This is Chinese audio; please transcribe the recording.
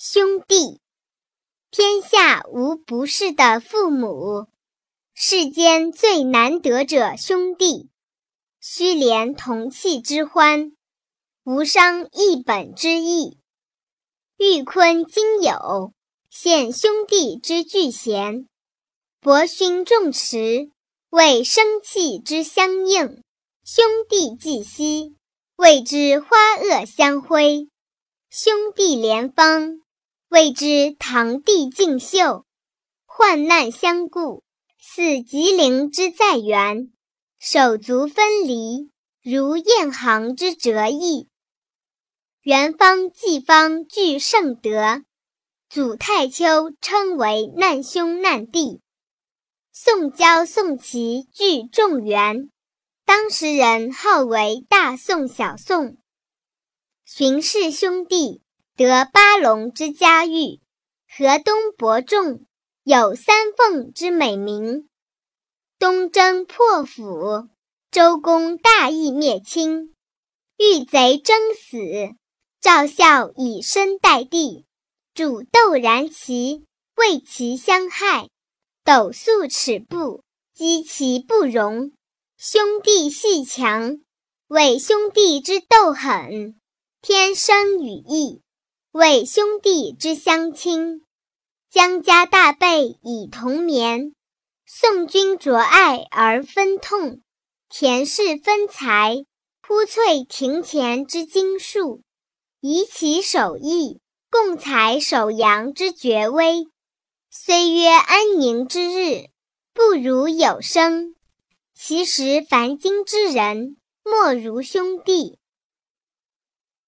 兄弟，天下无不是的父母，世间最难得者兄弟。须怜同气之欢，无伤一本之义。玉坤今有，现兄弟之聚贤；博勋重持，为生气之相应。兄弟既息，谓之花萼相辉；兄弟连芳。谓之堂弟敬秀，患难相顾，似吉灵之在原；手足分离，如雁行之折翼。元方季方具圣德，祖太丘称为难兄难弟。宋郊宋齐具众元，当时人号为大宋小宋。荀氏兄弟。得八龙之家誉，河东伯仲，有三凤之美名。东征破釜，周公大义灭亲，遇贼争死，赵孝以身代帝，煮豆燃其，为其相害，斗粟尺布，击其不容。兄弟戏强，为兄弟之斗狠，天生与义。为兄弟之相亲，姜家大备以同眠。宋君酌爱而分痛，田氏分财，铺翠庭前之精术，以其手艺，共采守阳之绝微。虽曰安宁之日，不如有生。其实凡今之人，莫如兄弟。